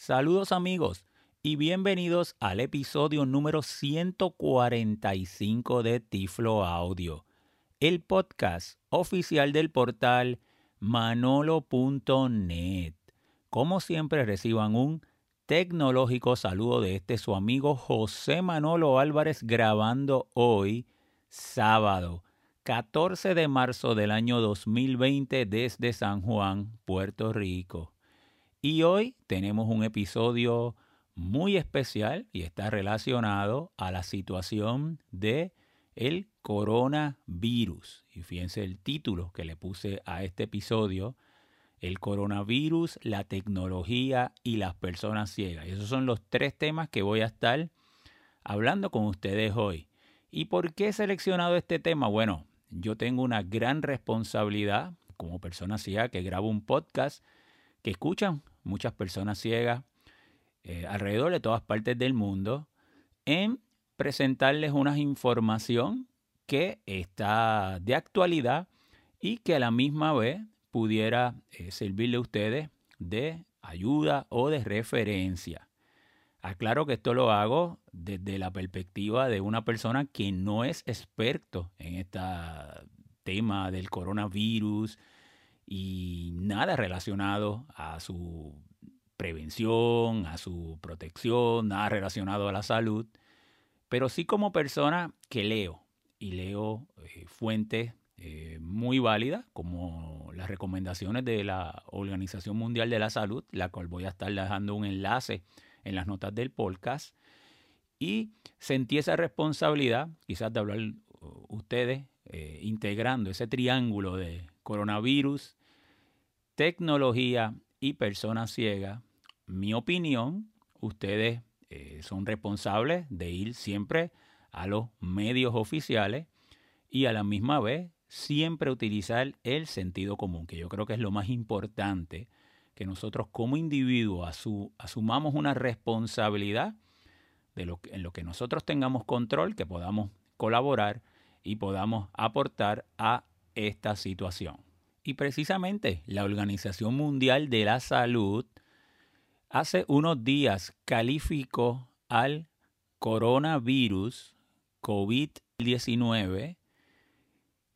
Saludos amigos y bienvenidos al episodio número 145 de Tiflo Audio, el podcast oficial del portal manolo.net. Como siempre reciban un tecnológico saludo de este su amigo José Manolo Álvarez grabando hoy sábado 14 de marzo del año 2020 desde San Juan, Puerto Rico. Y hoy tenemos un episodio muy especial y está relacionado a la situación de el coronavirus. Y fíjense el título que le puse a este episodio, el coronavirus, la tecnología y las personas ciegas. Y esos son los tres temas que voy a estar hablando con ustedes hoy. ¿Y por qué he seleccionado este tema? Bueno, yo tengo una gran responsabilidad como persona ciega que grabo un podcast que escuchan muchas personas ciegas eh, alrededor de todas partes del mundo en presentarles una información que está de actualidad y que a la misma vez pudiera eh, servirle a ustedes de ayuda o de referencia. Aclaro que esto lo hago desde la perspectiva de una persona que no es experto en este tema del coronavirus, y nada relacionado a su prevención, a su protección, nada relacionado a la salud, pero sí como persona que leo y leo eh, fuentes eh, muy válidas como las recomendaciones de la Organización Mundial de la Salud, la cual voy a estar dejando un enlace en las notas del podcast, y sentí esa responsabilidad, quizás de hablar uh, ustedes, eh, integrando ese triángulo de coronavirus, tecnología y personas ciegas, mi opinión, ustedes eh, son responsables de ir siempre a los medios oficiales y a la misma vez siempre utilizar el sentido común, que yo creo que es lo más importante, que nosotros como individuos asumamos una responsabilidad de lo, en lo que nosotros tengamos control, que podamos colaborar y podamos aportar a esta situación. Y precisamente la Organización Mundial de la Salud hace unos días calificó al coronavirus COVID-19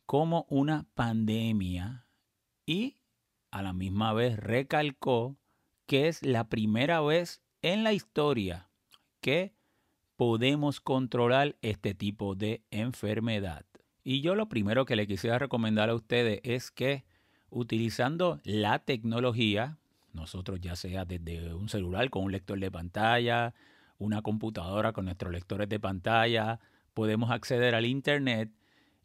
como una pandemia y a la misma vez recalcó que es la primera vez en la historia que podemos controlar este tipo de enfermedad. Y yo lo primero que le quisiera recomendar a ustedes es que utilizando la tecnología, nosotros ya sea desde un celular con un lector de pantalla, una computadora con nuestros lectores de pantalla, podemos acceder al Internet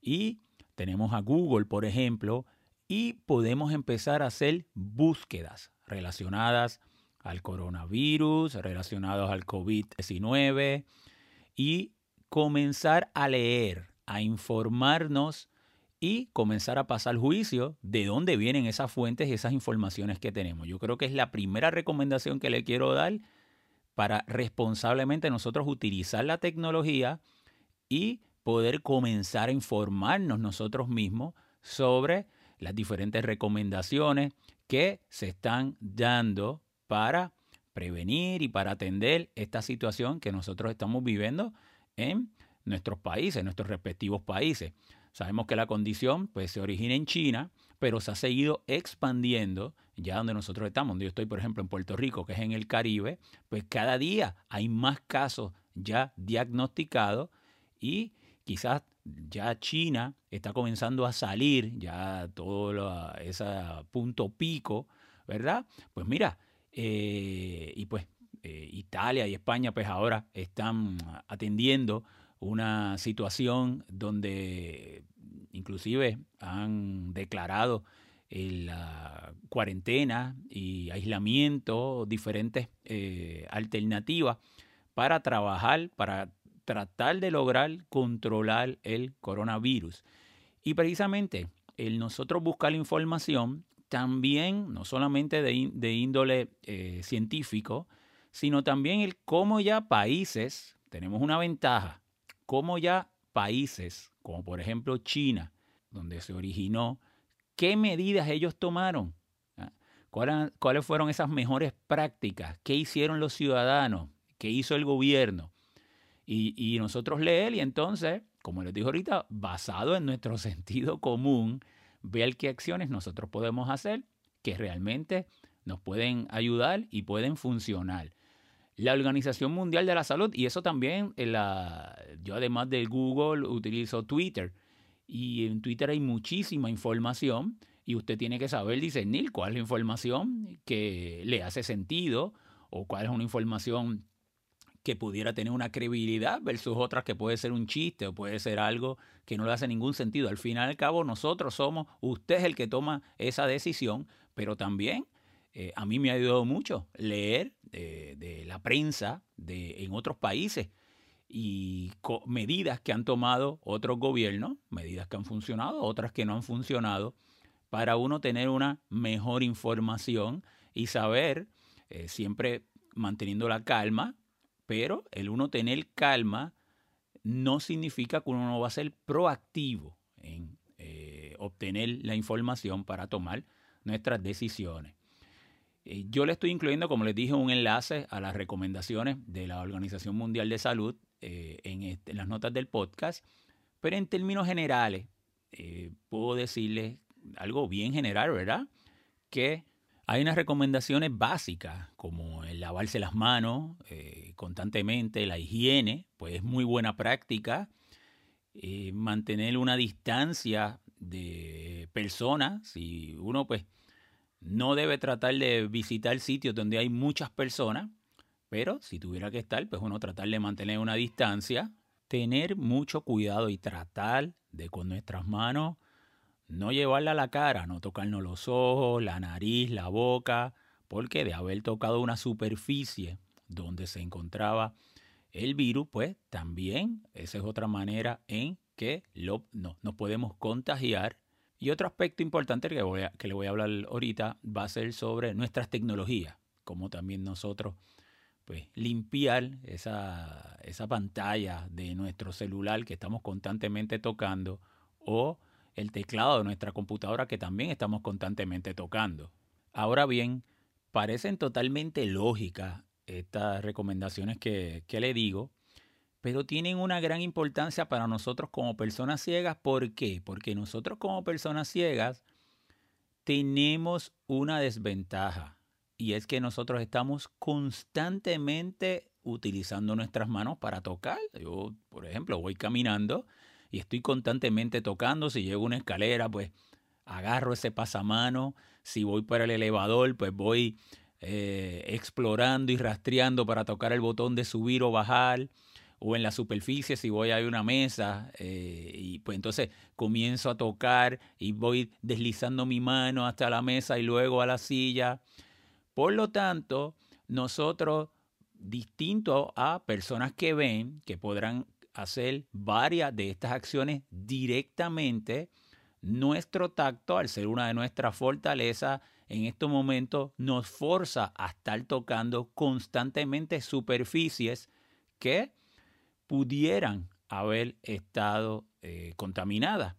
y tenemos a Google, por ejemplo, y podemos empezar a hacer búsquedas relacionadas al coronavirus, relacionadas al COVID-19 y comenzar a leer, a informarnos y comenzar a pasar juicio de dónde vienen esas fuentes y esas informaciones que tenemos. Yo creo que es la primera recomendación que le quiero dar para responsablemente nosotros utilizar la tecnología y poder comenzar a informarnos nosotros mismos sobre las diferentes recomendaciones que se están dando para prevenir y para atender esta situación que nosotros estamos viviendo en nuestros países, en nuestros respectivos países. Sabemos que la condición pues, se origina en China, pero se ha seguido expandiendo ya donde nosotros estamos. Donde yo estoy, por ejemplo, en Puerto Rico, que es en el Caribe, pues cada día hay más casos ya diagnosticados y quizás ya China está comenzando a salir, ya todo ese punto pico, ¿verdad? Pues mira, eh, y pues eh, Italia y España pues ahora están atendiendo una situación donde inclusive han declarado la cuarentena y aislamiento, diferentes eh, alternativas para trabajar, para tratar de lograr controlar el coronavirus. Y precisamente el nosotros buscar información también, no solamente de, índole eh, científico, sino también el cómo ya países, tenemos una ventaja, cómo ya países como por ejemplo China, donde se originó, qué medidas ellos tomaron, ¿Ah? ¿Cuáles fueron esas mejores prácticas? ¿Qué hicieron los ciudadanos? ¿Qué hizo el gobierno? Y, y nosotros leer y entonces, como les digo ahorita, basado en nuestro sentido común, ver qué acciones nosotros podemos hacer que realmente nos pueden ayudar y pueden funcionar. La Organización Mundial de la Salud, y eso también, en la, yo además de Google utilizo Twitter, y en Twitter hay muchísima información y usted tiene que saber discernir cuál es la información que le hace sentido o cuál es una información que pudiera tener una credibilidad versus otras que puede ser un chiste o puede ser algo que no le hace ningún sentido. Al fin y al cabo, nosotros somos, usted es el que toma esa decisión, pero también eh, a mí me ha ayudado mucho leer de, la prensa de, en otros países y medidas que han tomado otros gobiernos, medidas que han funcionado, otras que no han funcionado, para uno tener una mejor información y saber, eh, siempre manteniendo la calma, pero el uno tener calma no significa que uno no va a ser proactivo en eh, obtener la información para tomar nuestras decisiones. Eh, yo le estoy incluyendo, como les dije, un enlace a las recomendaciones de la Organización Mundial de Salud en, las notas del podcast, pero en términos generales, puedo decirles algo bien general, ¿verdad? Que hay unas recomendaciones básicas como el lavarse las manos eh, constantemente, la higiene, pues es muy buena práctica. Eh, mantener una distancia de personas, si uno pues no debe tratar de visitar sitios donde hay muchas personas, pero si tuviera que estar, pues uno tratar de mantener una distancia, tener mucho cuidado y tratar de con nuestras manos no llevarla a la cara, no tocarnos los ojos, la nariz, la boca, porque de haber tocado una superficie donde se encontraba el virus, pues también esa es otra manera en que no, nos podemos contagiar. Y otro aspecto importante que, que le voy a hablar ahorita va a ser sobre nuestras tecnologías, como también nosotros pues limpiar esa, esa pantalla de nuestro celular que estamos constantemente tocando o el teclado de nuestra computadora que también estamos constantemente tocando. Ahora bien, parecen totalmente lógicas estas recomendaciones que, le digo, pero tienen una gran importancia para nosotros como personas ciegas. ¿Por qué? Porque nosotros como personas ciegas tenemos una desventaja y es que nosotros estamos constantemente utilizando nuestras manos para tocar. Yo, por ejemplo, voy caminando y estoy constantemente tocando. Si llego a una escalera, pues agarro ese pasamano. Si voy para el elevador, pues voy eh, explorando y rastreando para tocar el botón de subir o bajar. O en la superficie, si voy a una mesa, eh, y pues entonces comienzo a tocar y voy deslizando mi mano hasta la mesa y luego a la silla. Por lo tanto, nosotros, distinto a personas que ven, que podrán hacer varias de estas acciones directamente, nuestro tacto, al ser una de nuestras fortalezas, en estos momentos nos forza a estar tocando constantemente superficies que pudieran haber estado eh, contaminadas.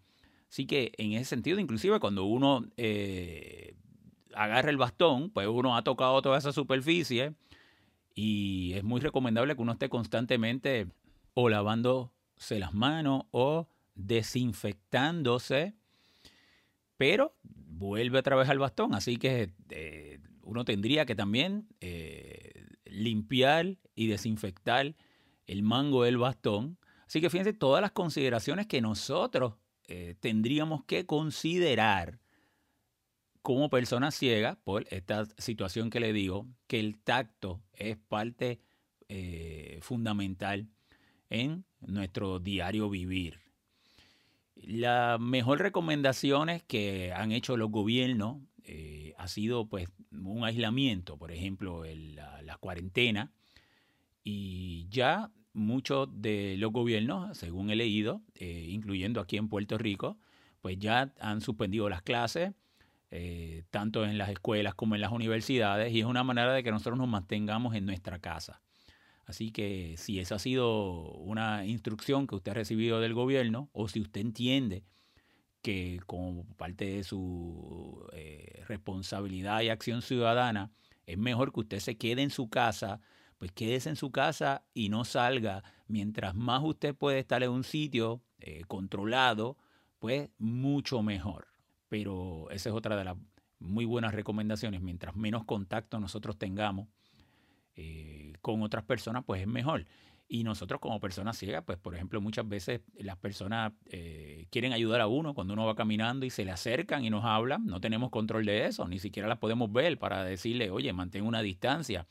Así que en ese sentido, inclusive cuando uno eh, agarra el bastón, pues uno ha tocado toda esa superficie y es muy recomendable que uno esté constantemente o lavándose las manos o desinfectándose, pero vuelve otra vez al bastón, así que eh, uno tendría que también limpiar y desinfectar el mango del bastón. Así que fíjense todas las consideraciones que nosotros eh, tendríamos que considerar como personas ciegas por esta situación que le digo, que el tacto es parte fundamental en nuestro diario vivir. Las mejores recomendaciones que han hecho los gobiernos eh, ha sido pues un aislamiento, por ejemplo, la, cuarentena. Y ya muchos de los gobiernos, según he leído, eh, incluyendo aquí en Puerto Rico, pues ya han suspendido las clases, eh, tanto en las escuelas como en las universidades, y es una manera de que nosotros nos mantengamos en nuestra casa. Así que si esa ha sido una instrucción que usted ha recibido del gobierno o si usted entiende que como parte de su eh, responsabilidad y acción ciudadana, es mejor que usted se quede en su casa, pues quédese en su casa y no salga. Mientras más usted puede estar en un sitio eh, controlado, pues mucho mejor. Pero esa es otra de las muy buenas recomendaciones. Mientras menos contacto nosotros tengamos eh, con otras personas, pues es mejor. Y nosotros como personas ciegas, pues por ejemplo, muchas veces las personas eh, quieren ayudar a uno cuando uno va caminando y se le acercan y nos hablan. No tenemos control de eso, ni siquiera las podemos ver para decirle, oye, mantén una distancia.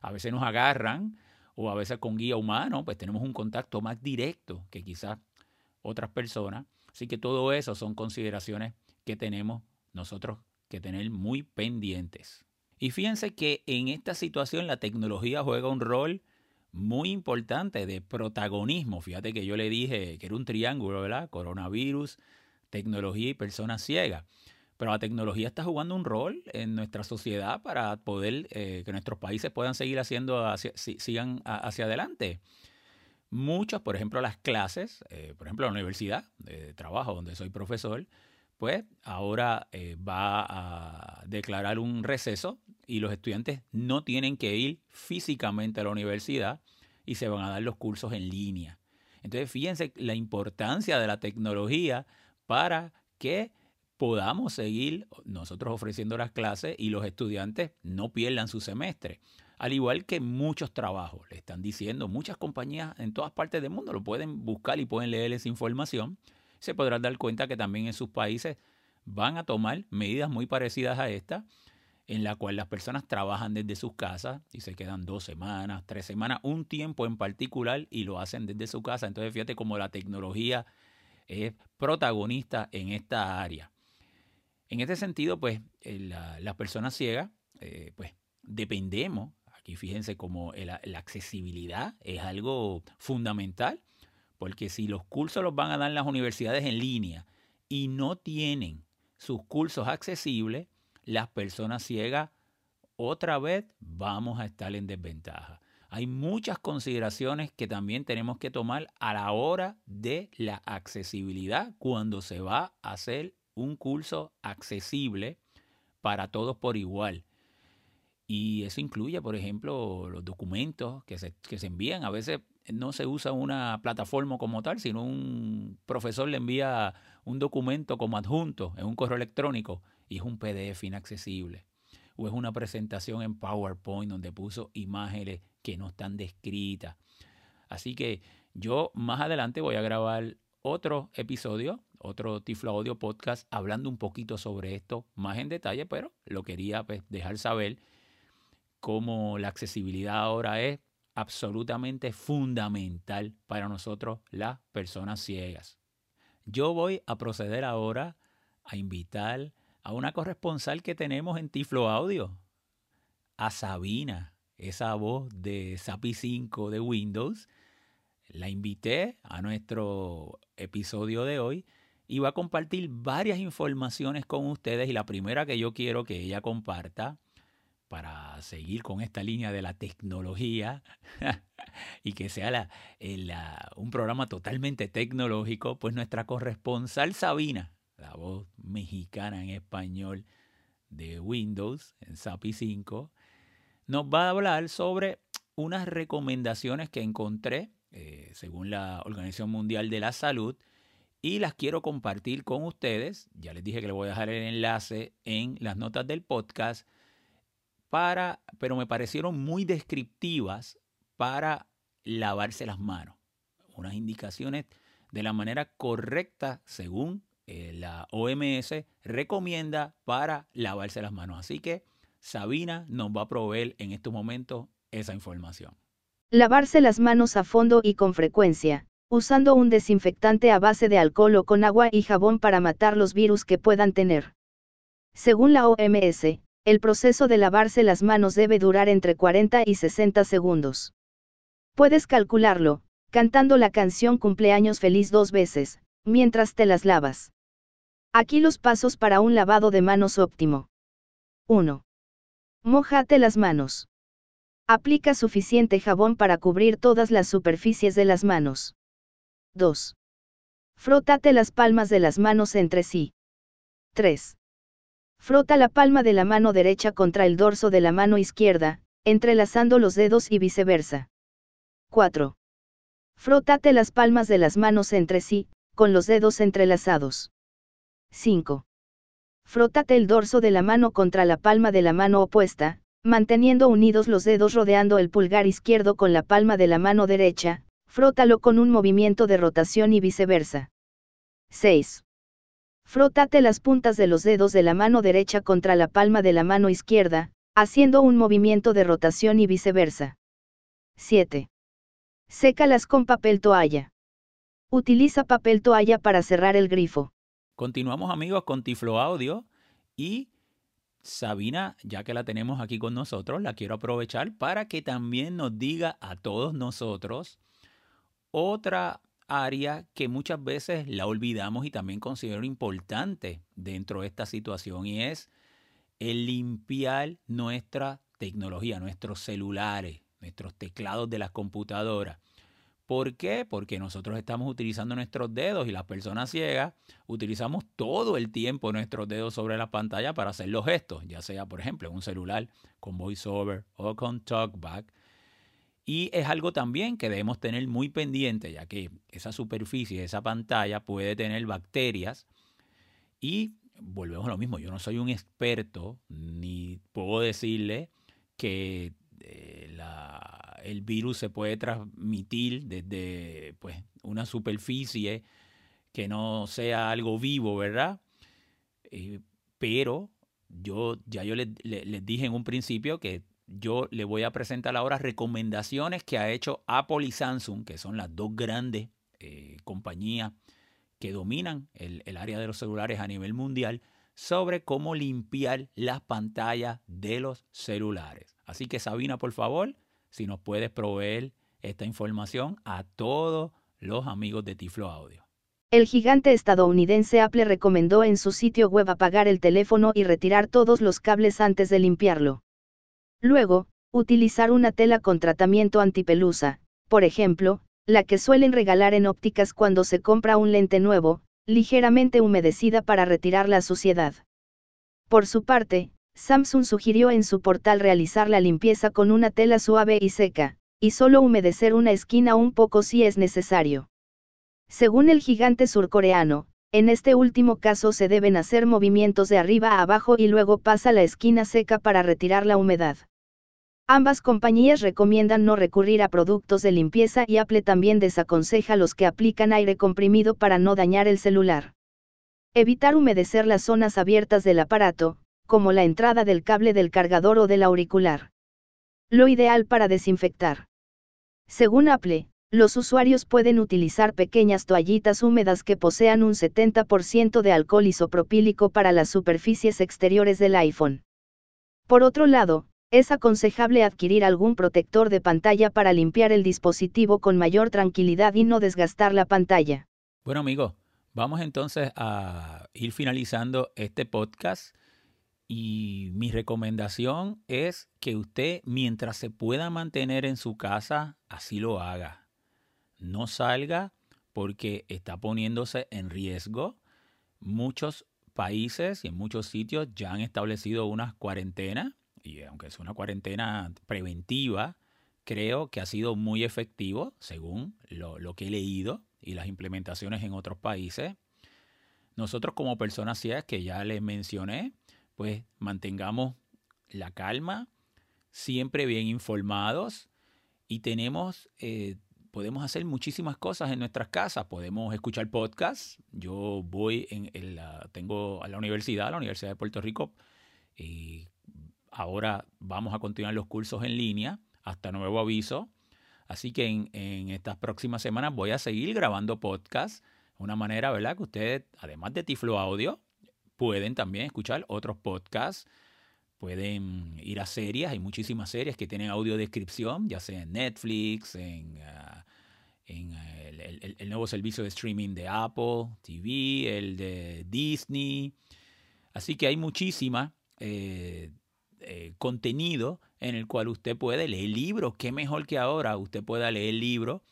A veces nos agarran o a veces con guía humano, pues tenemos un contacto más directo que quizás otras personas. Así que todo eso son consideraciones que tenemos nosotros que tener muy pendientes. Y fíjense que en esta situación la tecnología juega un rol muy importante de protagonismo. Fíjate que yo le dije que era un triángulo, ¿verdad? Coronavirus, tecnología y personas ciegas. Pero la tecnología está jugando un rol en nuestra sociedad para poder eh, que nuestros países puedan seguir haciendo, hacia, sigan hacia adelante. Muchos, por ejemplo, las clases, eh, por ejemplo, la universidad de trabajo donde soy profesor, pues ahora eh, va a declarar un receso y los estudiantes no tienen que ir físicamente a la universidad y se van a dar los cursos en línea. Entonces, fíjense la importancia de la tecnología para que podamos seguir nosotros ofreciendo las clases y los estudiantes no pierdan su semestre. Al igual que muchos trabajos, le están diciendo, muchas compañías en todas partes del mundo lo pueden buscar y pueden leer esa información se podrán dar cuenta que también en sus países van a tomar medidas muy parecidas a esta, en la cual las personas trabajan desde sus casas y se quedan dos semanas, tres semanas, un tiempo en particular y lo hacen desde su casa. Entonces fíjate cómo la tecnología es protagonista en esta área. En este sentido, pues las personas ciegas, eh, pues dependemos, aquí fíjense cómo la accesibilidad es algo fundamental porque si los cursos los van a dar las universidades en línea y no tienen sus cursos accesibles, las personas ciegas otra vez vamos a estar en desventaja. Hay muchas consideraciones que también tenemos que tomar a la hora de la accesibilidad cuando se va a hacer un curso accesible para todos por igual. Y eso incluye, por ejemplo, los documentos que se, que se envían. A veces no se usa una plataforma como tal, sino un profesor le envía un documento como adjunto en un correo electrónico y es un PDF inaccesible. O es una presentación en PowerPoint donde puso imágenes que no están descritas. Así que yo más adelante voy a grabar otro episodio, otro Tiflo Audio Podcast, hablando un poquito sobre esto más en detalle, pero lo quería pues, dejar saber cómo la accesibilidad ahora es absolutamente fundamental para nosotros las personas ciegas. Yo voy a proceder ahora a invitar a una corresponsal que tenemos en Tiflo Audio, a Sabina, esa voz de SAPI 5 de Windows. La invité a nuestro episodio de hoy y va a compartir varias informaciones con ustedes y la primera que yo quiero que ella comparta para seguir con esta línea de la tecnología y que sea un programa totalmente tecnológico, pues nuestra corresponsal Sabina, la voz mexicana en español de Windows en SAPI 5, nos va a hablar sobre unas recomendaciones que encontré eh, según la Organización Mundial de la Salud y las quiero compartir con ustedes. Ya les dije que les voy a dejar el enlace en las notas del podcast para, pero me parecieron muy descriptivas para lavarse las manos. Unas indicaciones de la manera correcta según eh, la OMS recomienda para lavarse las manos. Así que Sabina nos va a proveer en estos momentos esa información. Lavarse las manos a fondo y con frecuencia, usando un desinfectante a base de alcohol o con agua y jabón para matar los virus que puedan tener. Según la OMS, el proceso de lavarse las manos debe durar entre 40 y 60 segundos. Puedes calcularlo, cantando la canción Cumpleaños feliz dos veces, mientras te las lavas. Aquí los pasos para un lavado de manos óptimo. 1. Mojate las manos. Aplica suficiente jabón para cubrir todas las superficies de las manos. 2. Frótate las palmas de las manos entre sí. 3. Frota la palma de la mano derecha contra el dorso de la mano izquierda, entrelazando los dedos y viceversa. 4. Frótate las palmas de las manos entre sí, con los dedos entrelazados. 5. Frótate el dorso de la mano contra la palma de la mano opuesta, manteniendo unidos los dedos rodeando el pulgar izquierdo con la palma de la mano derecha, frótalo con un movimiento de rotación y viceversa. 6. Frótate las puntas de los dedos de la mano derecha contra la palma de la mano izquierda, haciendo un movimiento de rotación y viceversa. 7. Sécalas con papel toalla. Utiliza papel toalla para cerrar el grifo. Continuamos amigos con Tiflo Audio y Sabina, ya que la tenemos aquí con nosotros, la quiero aprovechar para que también nos diga a todos nosotros otra área que muchas veces la olvidamos y también considero importante dentro de esta situación y es el limpiar nuestra tecnología, nuestros celulares, nuestros teclados de las computadoras. ¿Por qué? Porque nosotros estamos utilizando nuestros dedos y las personas ciegas utilizamos todo el tiempo nuestros dedos sobre la pantalla para hacer los gestos, ya sea por ejemplo un celular con VoiceOver o con TalkBack. Y es algo también que debemos tener muy pendiente, ya que esa superficie, esa pantalla puede tener bacterias y volvemos a lo mismo, yo no soy un experto ni puedo decirle que eh, el virus se puede transmitir desde pues, una superficie que no sea algo vivo, ¿verdad? Eh, pero yo ya yo les, dije en un principio que yo le voy a presentar ahora recomendaciones que ha hecho Apple y Samsung, que son las dos grandes eh, compañías que dominan el, el área de los celulares a nivel mundial, sobre cómo limpiar las pantallas de los celulares. Así que Sabina, por favor, si nos puedes proveer esta información a todos los amigos de Tiflo Audio. El gigante estadounidense Apple recomendó en su sitio web apagar el teléfono y retirar todos los cables antes de limpiarlo. Luego, utilizar una tela con tratamiento antipelusa, por ejemplo, la que suelen regalar en ópticas cuando se compra un lente nuevo, ligeramente humedecida para retirar la suciedad. Por su parte, Samsung sugirió en su portal realizar la limpieza con una tela suave y seca, y solo humedecer una esquina un poco si es necesario. Según el gigante surcoreano, en este último caso se deben hacer movimientos de arriba a abajo y luego pasa la esquina seca para retirar la humedad. Ambas compañías recomiendan no recurrir a productos de limpieza y Apple también desaconseja los que aplican aire comprimido para no dañar el celular. Evitar humedecer las zonas abiertas del aparato, como la entrada del cable del cargador o del auricular. Lo ideal para desinfectar. Según Apple, los usuarios pueden utilizar pequeñas toallitas húmedas que posean un 70% de alcohol isopropílico para las superficies exteriores del iPhone. Por otro lado, es aconsejable adquirir algún protector de pantalla para limpiar el dispositivo con mayor tranquilidad y no desgastar la pantalla. Bueno amigos, vamos entonces a ir finalizando este podcast. Y mi recomendación es que usted, mientras se pueda mantener en su casa, así lo haga. No salga porque está poniéndose en riesgo. Muchos países y en muchos sitios ya han establecido unas cuarentenas. Y aunque es una cuarentena preventiva, creo que ha sido muy efectivo, según lo, lo que he leído y las implementaciones en otros países. Nosotros como personas ciegas que ya les mencioné, pues mantengamos la calma, siempre bien informados y tenemos, eh, podemos hacer muchísimas cosas en nuestras casas. Podemos escuchar podcasts. Yo voy en, la, tengo a la universidad, la Universidad de Puerto Rico, y ahora vamos a continuar los cursos en línea hasta nuevo aviso. Así que en, estas próximas semanas voy a seguir grabando podcasts. Una manera, ¿verdad? Que ustedes, además de Tiflo Audio, Pueden también escuchar otros podcasts, pueden ir a series, hay muchísimas series que tienen audiodescripción, ya sea en Netflix, en, ah, ah, el, nuevo servicio de streaming de Apple TV, el de Disney. Así que hay muchísima eh, eh, contenido en el cual usted puede leer libros. Qué mejor que ahora usted pueda leer libros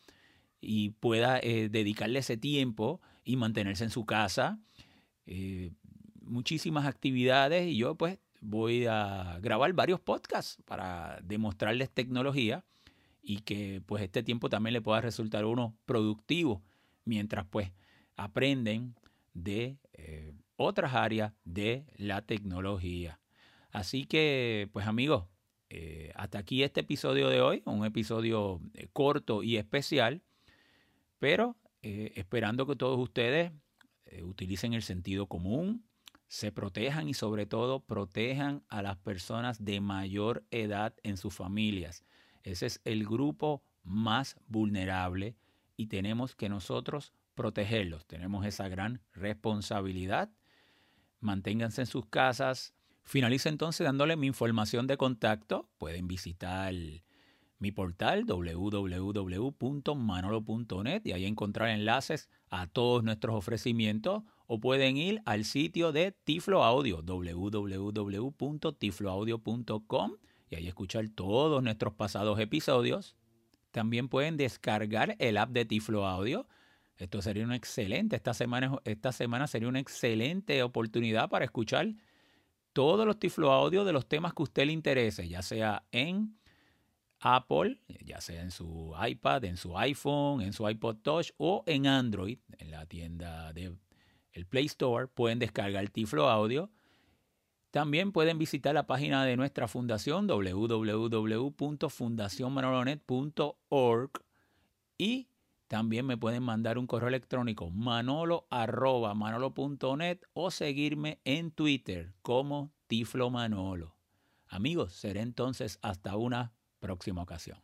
y pueda eh, dedicarle ese tiempo y mantenerse en su casa. Eh, muchísimas actividades y yo pues voy a grabar varios podcasts para demostrarles tecnología y que pues este tiempo también le pueda resultar uno productivo mientras pues aprenden de otras áreas de la tecnología. Así que pues amigos, eh, hasta aquí este episodio de hoy, un episodio eh, corto y especial, pero esperando que todos ustedes utilicen el sentido común, se protejan y sobre todo protejan a las personas de mayor edad en sus familias. Ese es el grupo más vulnerable y tenemos que nosotros protegerlos. Tenemos esa gran responsabilidad. Manténganse en sus casas. Finalice entonces dándole mi información de contacto. Pueden visitar mi portal www.manolo.net y ahí encontrar enlaces a todos nuestros ofrecimientos o pueden ir al sitio de Tiflo Audio www.tifloaudio.com y ahí escuchar todos nuestros pasados episodios. También pueden descargar el app de Tiflo Audio. Esto sería una excelente, esta semana, esta semana sería una excelente oportunidad para escuchar todos los Tiflo Audio de los temas que a usted le interese, ya sea en Apple, ya sea en su iPad, en su iPhone, en su iPod Touch o en Android, en la tienda de el Play Store, pueden descargar Tiflo Audio. También pueden visitar la página de nuestra fundación www.fundacionmanolonet.org y también me pueden mandar un correo electrónico manolo@manolo.net o seguirme en Twitter como Tiflo Manolo. Amigos, seré entonces hasta una próxima ocasión.